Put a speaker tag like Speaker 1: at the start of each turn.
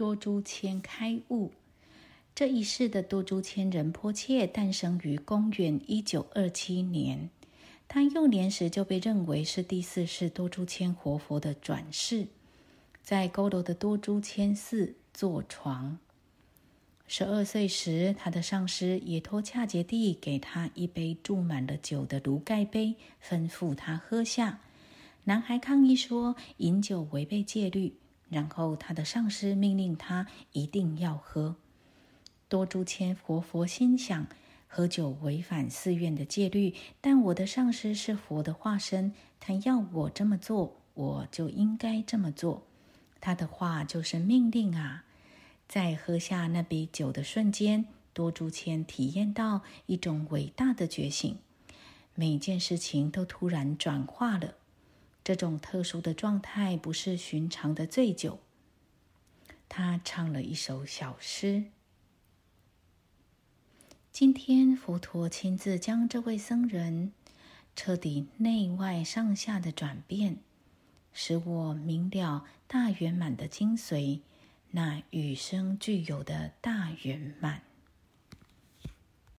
Speaker 1: 多珠千开悟。这一世的多珠千人波切诞生于公元一九二七年，他幼年时就被认为是第四世多珠千活佛的转世，在佝偻的多珠千寺坐床。十二岁时，他的上师也托恰杰蒂给他一杯注满了酒的炉盖杯，吩咐他喝下。男孩抗议说饮酒违背戒律，然后他的上师命令他一定要喝。多珠千活佛心想：喝酒违反寺院的戒律，但我的上师是佛的化身，他要我这么做，我就应该这么做。他的话就是命令啊！在喝下那杯酒的瞬间，多珠千体验到一种伟大的觉醒，每件事情都突然转化了。这种特殊的状态不是寻常的醉酒。他唱了一首小诗。今天，佛陀亲自将这位僧人彻底内外上下的转变，使我明了大圆满的精髓，那与生俱有的大圆满。